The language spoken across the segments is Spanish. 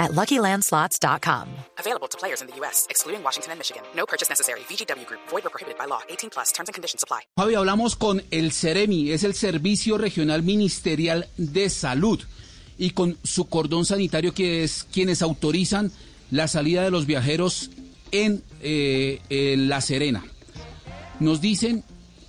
at LuckyLandSlots.com. Available to players in the U.S., excluding Washington and Michigan. No purchase necessary. VGW Group. Void or prohibited by law. 18 plus. Terms and conditions apply. Javi, hablamos con el CEREMI, es el Servicio Regional Ministerial de Salud, y con su cordón sanitario, que es quienes autorizan la salida de los viajeros en, eh, en La Serena. Nos dicen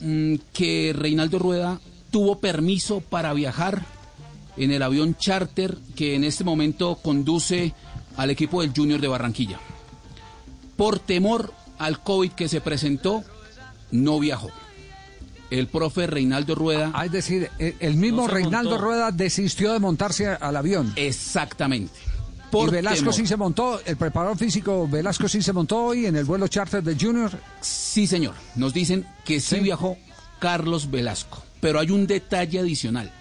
mm, que Reinaldo Rueda tuvo permiso para viajar en el avión charter que en este momento conduce al equipo del Junior de Barranquilla. Por temor al COVID que se presentó, no viajó. El profe Reinaldo Rueda. Ah, es decir, el, el mismo No Reinaldo montó. Rueda desistió de montarse al avión. Exactamente. Y Por Velasco temor. sí se montó, el preparador físico Velasco sí se montó hoy en el vuelo charter de Junior. Sí, señor. Nos dicen que sí, Sí. viajó Carlos Velasco. Pero hay un detalle adicional.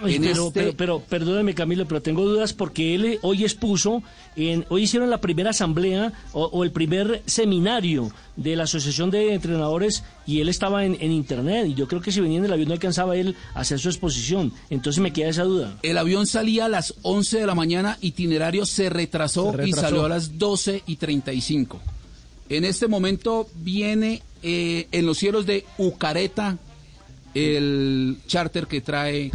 Ay, En pero, este- pero, pero, perdóneme Camilo, pero tengo dudas porque él eh, hoy expuso, en, hoy hicieron la primera asamblea o, o el primer seminario de la Asociación de Entrenadores y él estaba en, en internet y yo creo que si venía en el avión no alcanzaba él a hacer su exposición. Entonces me queda esa duda. El avión salía a las 11 de la mañana, itinerario se retrasó, Se y salió a las 12 y 35. En este momento viene eh, en los cielos de Ucareta el charter que trae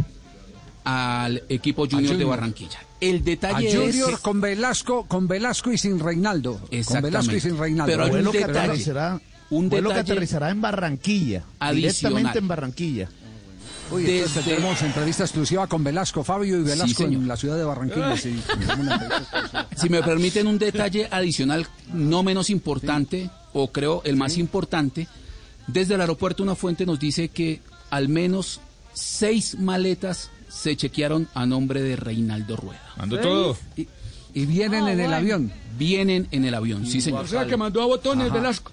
al equipo Junior, de. Barranquilla. El A detalle Junior es... con Velasco, con Velasco y sin Reinaldo. Con Exactamente. Velasco y sin Reinaldo. Pero hay un que detalle, aterrizará, un vuelo que detalle aterrizará en Barranquilla, adicional. directamente en Barranquilla. Uy, desde- tenemos entrevista exclusiva con Velasco, Fabio y Velasco en la ciudad de Barranquilla. sí. Si me permiten un detalle adicional, no menos importante, o creo el más importante, desde el aeropuerto una fuente nos dice que al menos seis maletas se chequearon a nombre de Reinaldo Rueda. Mandó todo. Y, y vienen en el avión. Vienen en el avión, sí señor. mandó a botones Velasco.